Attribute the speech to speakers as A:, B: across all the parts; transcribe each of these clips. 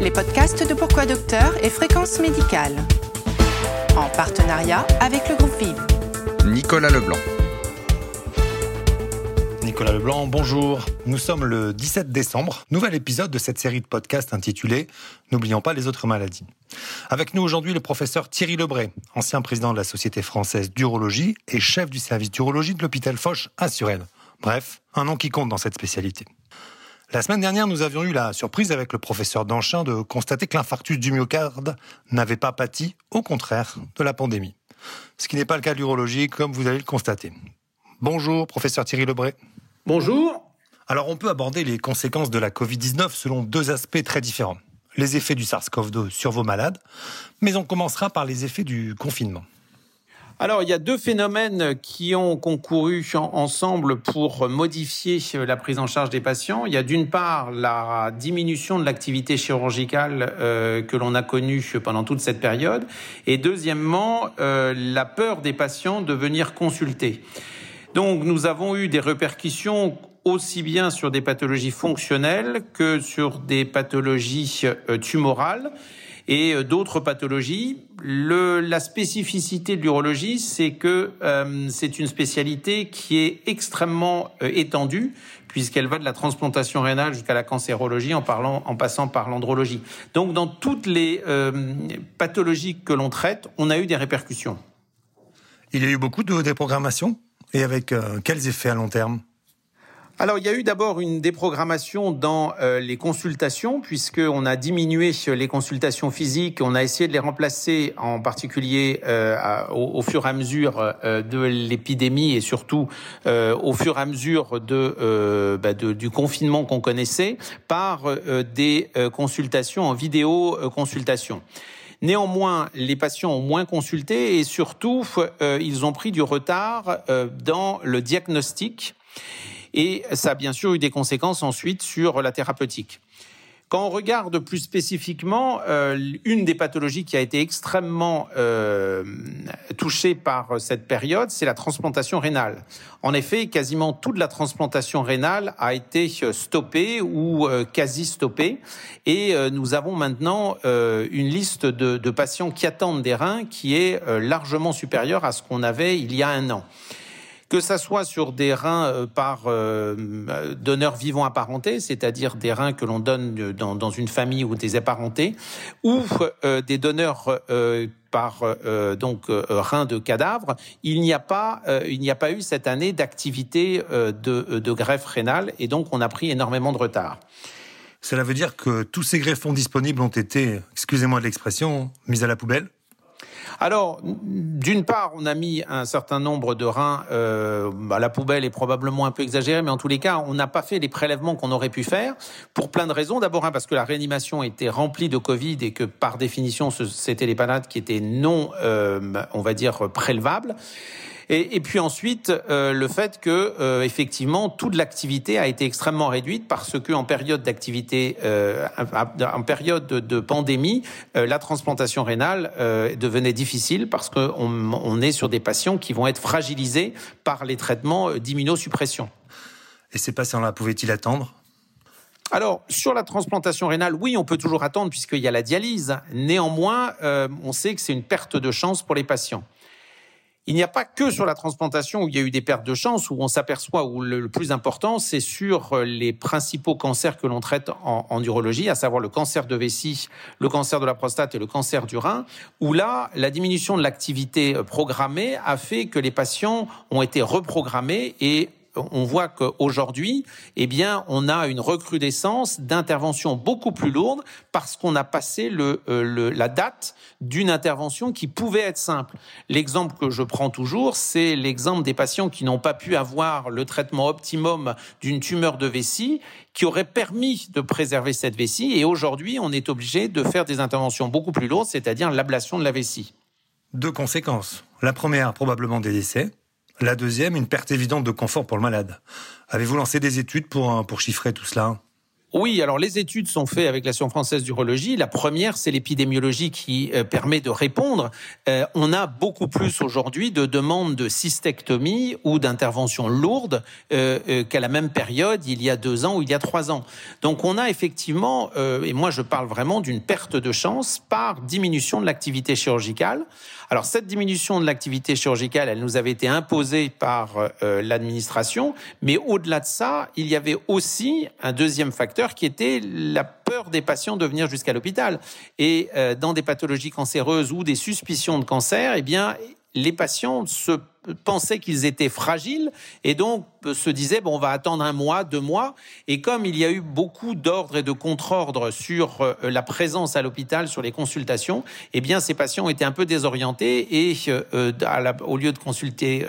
A: les podcasts de Pourquoi Docteur et Fréquence Médicale. En partenariat avec le groupe Vive.
B: Nicolas Leblanc.
C: Nicolas Leblanc, bonjour. Nous sommes le 17 décembre, nouvel épisode de cette série de podcasts intitulée N'oublions pas les autres maladies. Avec nous aujourd'hui le professeur Thierry Lebray, ancien président de la Société française d'urologie et chef du service d'urologie de l'hôpital Foch à Suresnes. Bref, un nom qui compte dans cette spécialité. La semaine dernière, nous avions eu la surprise avec le professeur Danchin de constater que l'infarctus du myocarde n'avait pas pâti, au contraire, de la pandémie. Ce qui n'est pas le cas de l'urologie, comme vous allez le constater. Bonjour, professeur Thierry Lebray.
D: Bonjour.
C: Alors, on peut aborder les conséquences de la Covid-19 selon deux aspects très différents. Les effets du SARS-CoV-2 sur vos malades, mais on commencera par les effets du confinement.
D: Alors, il y a deux phénomènes qui ont concouru ensemble pour modifier la prise en charge des patients. Il y a d'une part la diminution de l'activité chirurgicale euh, que l'on a connue pendant toute cette période, et deuxièmement euh, la peur des patients de venir consulter. Donc, nous avons eu des répercussions aussi bien sur des pathologies fonctionnelles que sur des pathologies euh, tumorales et euh, d'autres pathologies. La spécificité de l'urologie, c'est que euh, c'est une spécialité qui est extrêmement euh, étendue puisqu'elle va de la transplantation rénale jusqu'à la cancérologie en, parlant, en passant par l'andrologie. Donc dans toutes les pathologies que l'on traite, on a eu des répercussions.
C: Il y a eu beaucoup de déprogrammation et avec quels effets à long terme?
D: Alors, il y a eu d'abord une déprogrammation dans euh, les consultations, puisqu'on a diminué les consultations physiques, on a essayé de les remplacer, en particulier euh, au, fur et à mesure euh, de l'épidémie et surtout au fur et à mesure de, bah, du confinement qu'on connaissait, par des consultations en vidéo consultation. Néanmoins, les patients ont moins consulté et surtout, ils ont pris du retard dans le diagnostic. Et ça a bien sûr eu des conséquences ensuite sur la thérapeutique. Quand on regarde plus spécifiquement, euh, une des pathologies qui a été extrêmement euh, touchée par cette période, c'est la transplantation rénale. En effet, quasiment toute la transplantation rénale a été stoppée ou euh, quasi stoppée, et nous avons maintenant une liste de, patients qui attendent des reins qui est largement supérieure à ce qu'on avait il y a un an que ça soit sur des reins euh, par euh, donneurs vivants apparentés, c'est-à-dire des reins que l'on donne dans, dans, une famille ou des apparentés, ou euh, des donneurs par donc reins de cadavres, il n'y a pas il n'y a pas eu cette année d'activité de, de greffe rénale et donc on a pris énormément de retard.
C: Cela veut dire que tous ces greffons disponibles ont été, excusez-moi de l'expression, mis à la poubelle
D: alors, d'une part, on a mis un certain nombre de reins euh, à la poubelle est probablement un peu exagéré, mais en tous les cas, on n'a pas fait les prélèvements qu'on aurait pu faire pour plein de raisons. D'abord, parce que la réanimation était remplie de Covid et que par définition, c'était les panades qui étaient non, euh, on va dire, prélevables. Et, et puis ensuite, euh, le fait que euh, effectivement toute l'activité a été extrêmement réduite parce que en période d'activité, euh, en période de, de pandémie, la transplantation rénale devenait difficile parce qu'on on est sur des patients qui vont être fragilisés par les traitements d'immunosuppression.
C: Et ces patients-là pouvaient-ils attendre?
D: Alors, sur la transplantation rénale, oui, on peut toujours attendre puisqu'il y a la dialyse. Néanmoins, euh, on sait que c'est une perte de chance pour les patients. Il n'y a pas que sur la transplantation où il y a eu des pertes de chance, où on s'aperçoit où le, plus important, c'est sur euh, les principaux cancers que l'on traite en, en, urologie, à savoir le cancer de vessie, le cancer de la prostate et le cancer du rein, où là, la diminution de l'activité euh, programmée a fait que les patients ont été reprogrammés et on voit qu'aujourd'hui, eh bien, on a une recrudescence d'interventions beaucoup plus lourdes parce qu'on a passé euh, la date d'une intervention qui pouvait être simple. L'exemple que je prends toujours, c'est l'exemple des patients qui n'ont pas pu avoir le traitement optimum d'une tumeur de vessie qui aurait permis de préserver cette vessie. Et aujourd'hui, on est obligé de faire des interventions beaucoup plus lourdes, c'est-à-dire l'ablation de la vessie.
C: Deux conséquences. La première, probablement des décès. La deuxième, une perte évidente de confort pour le malade. Avez-vous lancé des études pour, pour chiffrer tout cela?
D: Oui, alors les études sont faites avec l'Association française d'urologie. La première, c'est l'épidémiologie qui euh, permet de répondre. Euh, on a beaucoup plus aujourd'hui de demandes de cystectomie ou d'interventions lourdes euh, qu'à la même période il y a deux ans ou il y a trois ans. Donc on a effectivement, et moi je parle vraiment d'une perte de chance par diminution de l'activité chirurgicale. Alors cette diminution de l'activité chirurgicale, elle nous avait été imposée par euh, l'administration, mais au-delà de ça, il y avait aussi un deuxième facteur qui était la peur des patients de venir jusqu'à l'hôpital. Et euh, dans des pathologies cancéreuses ou des suspicions de cancer, eh bien les patients se pensaient qu'ils étaient fragiles et donc euh, se disaient bon on va attendre un mois, deux mois et comme il y a eu beaucoup d'ordres et de contre-ordres sur euh, la présence à l'hôpital, sur les consultations, eh bien ces patients étaient un peu désorientés et euh, au lieu de consulter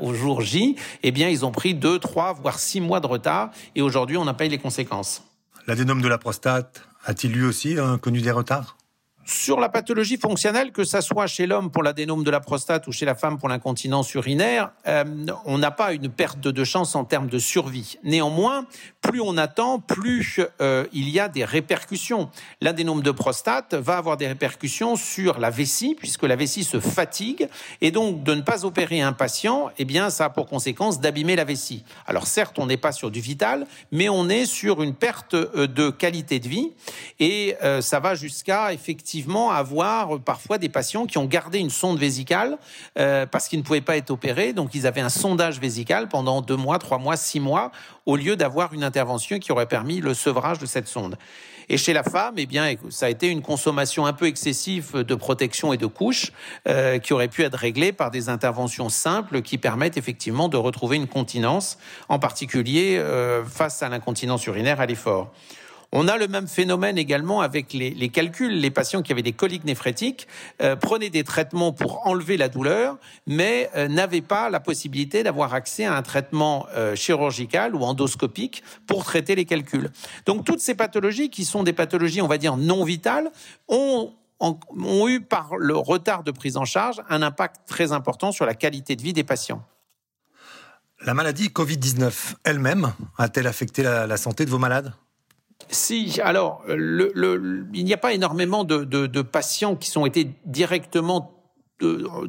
D: au jour J, eh bien ils ont pris deux, trois, voire six mois de retard et aujourd'hui on a payé les conséquences.
C: L'adénome de la prostate a-t-il lui aussi connu des retards?
D: Sur la pathologie fonctionnelle, que ça soit chez l'homme pour l'adénome de la prostate ou chez la femme pour l'incontinence urinaire, euh, on n'a pas une perte de chance en termes de survie. Néanmoins, plus on attend, plus euh, il y a des répercussions. L'adénome de prostate va avoir des répercussions sur la vessie, puisque la vessie se fatigue, et donc de ne pas opérer un patient, eh bien, ça a pour conséquence d'abîmer la vessie. Alors certes, on n'est pas sur du vital, mais on est sur une perte euh, de qualité de vie, et ça va jusqu'à effectivement avoir parfois des patients qui ont gardé une sonde vésicale euh, parce qu'ils ne pouvaient pas être opérés. Donc, ils avaient un sondage vésical pendant deux mois, trois mois, six mois, au lieu d'avoir une intervention qui aurait permis le sevrage de cette sonde. Et chez la femme, eh bien, ça a été une consommation un peu excessive de protection et de couches euh, qui aurait pu être réglée par des interventions simples qui permettent effectivement de retrouver une continence, en particulier euh, face à l'incontinence urinaire à l'effort. On a le même phénomène également avec les, calculs. Les patients qui avaient des coliques néphrétiques euh, prenaient des traitements pour enlever la douleur, mais euh, n'avaient pas la possibilité d'avoir accès à un traitement euh, chirurgical ou endoscopique pour traiter les calculs. Donc toutes ces pathologies qui sont des pathologies, on va dire, non vitales, ont ont eu, par le retard de prise en charge, un impact très important sur la qualité de vie des patients.
C: La maladie Covid-19 elle-même a-t-elle affecté la santé de vos malades?
D: Si, alors, il n'y a pas énormément de, patients qui sont été directement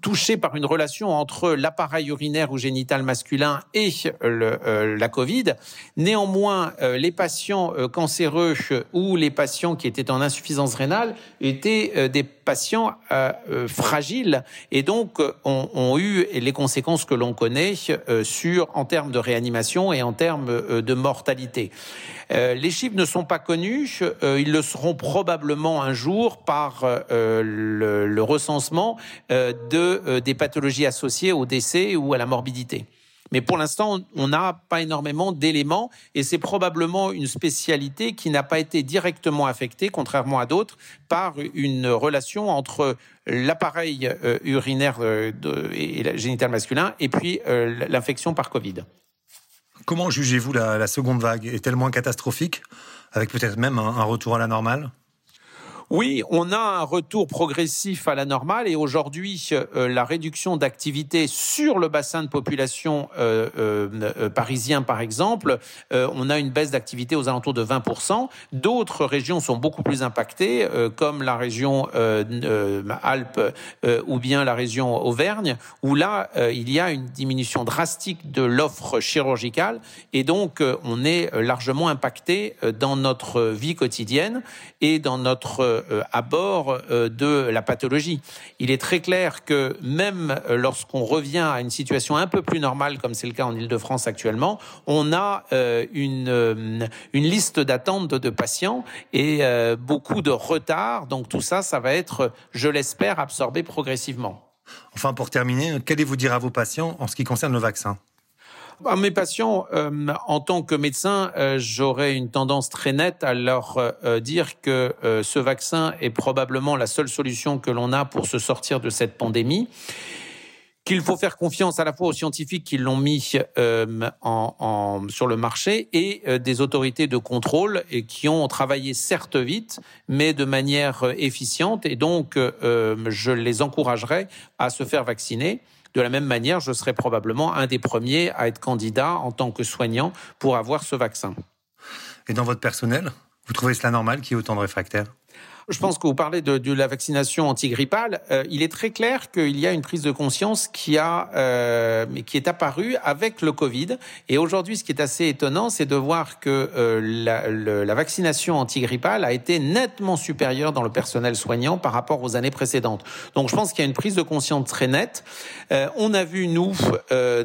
D: touché par une relation entre l'appareil urinaire ou génital masculin et euh, la Covid. Néanmoins, euh, les patients euh, cancéreux ou les patients qui étaient en insuffisance rénale étaient des patients fragiles et donc ont, eu les conséquences que l'on connaît sur en termes de réanimation et en termes de mortalité. les chiffres ne sont pas connus, ils le seront probablement un jour par le, le recensement euh, de, euh, des pathologies associées au décès ou à la morbidité. Mais pour l'instant, on n'a pas énormément d'éléments et c'est probablement une spécialité qui n'a pas été directement affectée, contrairement à d'autres, par une relation entre l'appareil euh, urinaire et génital masculin et puis l'infection par Covid.
C: Comment jugez-vous la, seconde vague? Est-elle moins catastrophique, avec peut-être même un retour à la normale?
D: Oui, on a un retour progressif à la normale et aujourd'hui, euh, la réduction d'activité sur le bassin de population euh, euh, parisien, par exemple, on a une baisse d'activité aux alentours de 20%. D'autres régions sont beaucoup plus impactées, comme la région Alpes ou bien la région Auvergne, où là, il y a une diminution drastique de l'offre chirurgicale et donc on est largement impacté dans notre vie quotidienne et dans notre à bord euh, de la pathologie. Il est très clair que même euh, lorsqu'on revient à une situation un peu plus normale, comme c'est le cas en Ile-de-France actuellement, on a une, une liste d'attente de patients et beaucoup de retard. Donc tout ça, ça va être, je l'espère, absorbé progressivement.
C: Enfin, pour terminer, qu'allez-vous dire à vos patients en ce qui concerne le vaccin?
D: À mes patients, euh, en tant que médecin, euh, j'aurais une tendance très nette à leur euh, dire que ce vaccin est probablement la seule solution que l'on a pour se sortir de cette pandémie qu'il faut faire confiance à la fois aux scientifiques qui l'ont mis en, sur le marché et des autorités de contrôle et qui ont travaillé certes vite, mais de manière efficiente. Et donc, je les encouragerai à se faire vacciner. De la même manière, je serai probablement un des premiers à être candidat en tant que soignant pour avoir ce vaccin.
C: Et dans votre personnel, vous trouvez cela normal qu'il y ait autant de réfractaires?
D: Je pense que vous parlez de, de la vaccination antigrippale. Euh, il est très clair qu'il y a une prise de conscience qui a, euh, qui est apparue avec le Covid. Et aujourd'hui, ce qui est assez étonnant, c'est de voir que euh, la, la, vaccination antigrippale a été nettement supérieure dans le personnel soignant par rapport aux années précédentes. Donc, je pense qu'il y a une prise de conscience très nette. Euh, on a vu nous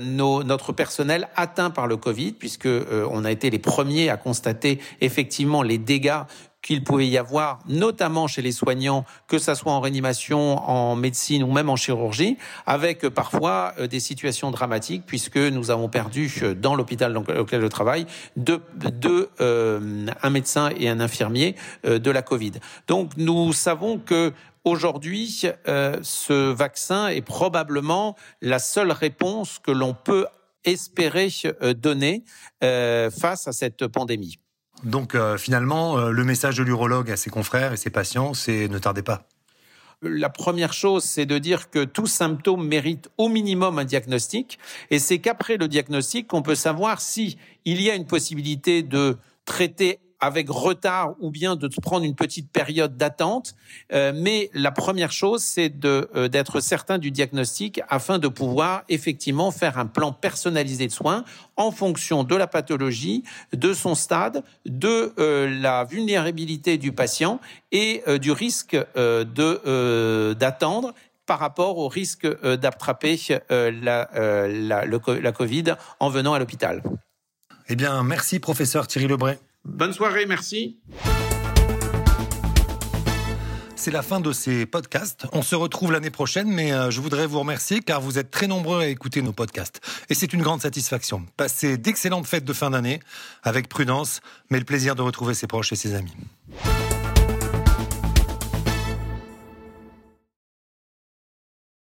D: nos, notre personnel atteint par le Covid, puisque on a été les premiers à constater effectivement les dégâts qu'il pouvait y avoir, notamment chez les soignants, que ça soit en réanimation, en médecine ou même en chirurgie, avec euh, parfois euh, des situations dramatiques, puisque nous avons perdu euh, dans l'hôpital dans lequel je travaille deux, deux un médecin et un infirmier de la Covid. Donc nous savons que Aujourd'hui, ce vaccin est probablement la seule réponse que l'on peut espérer donner face à cette pandémie.
C: Donc euh, finalement, euh, le message de l'urologue à ses confrères et ses patients, c'est ne tardez pas.
D: La première chose, c'est de dire que tout symptôme mérite au minimum un diagnostic, et c'est qu'après le diagnostic qu'on peut savoir si il y a une possibilité de traiter avec retard ou bien de prendre une petite période d'attente. Euh, mais la première chose, c'est euh, d'être certain du diagnostic afin de pouvoir effectivement faire un plan personnalisé de soins en fonction de la pathologie, de son stade, de euh, la vulnérabilité du patient et du risque de d'attendre par rapport au risque d'attraper la, la, la Covid en venant à l'hôpital.
C: Eh bien, merci professeur Thierry Lebray.
D: Bonne soirée, merci.
C: C'est la fin de ces podcasts. On se retrouve l'année prochaine, mais euh, je voudrais vous remercier car vous êtes très nombreux à écouter nos podcasts. Et c'est une grande satisfaction. Passez d'excellentes fêtes de fin d'année avec prudence, mais le plaisir de retrouver ses proches et ses amis.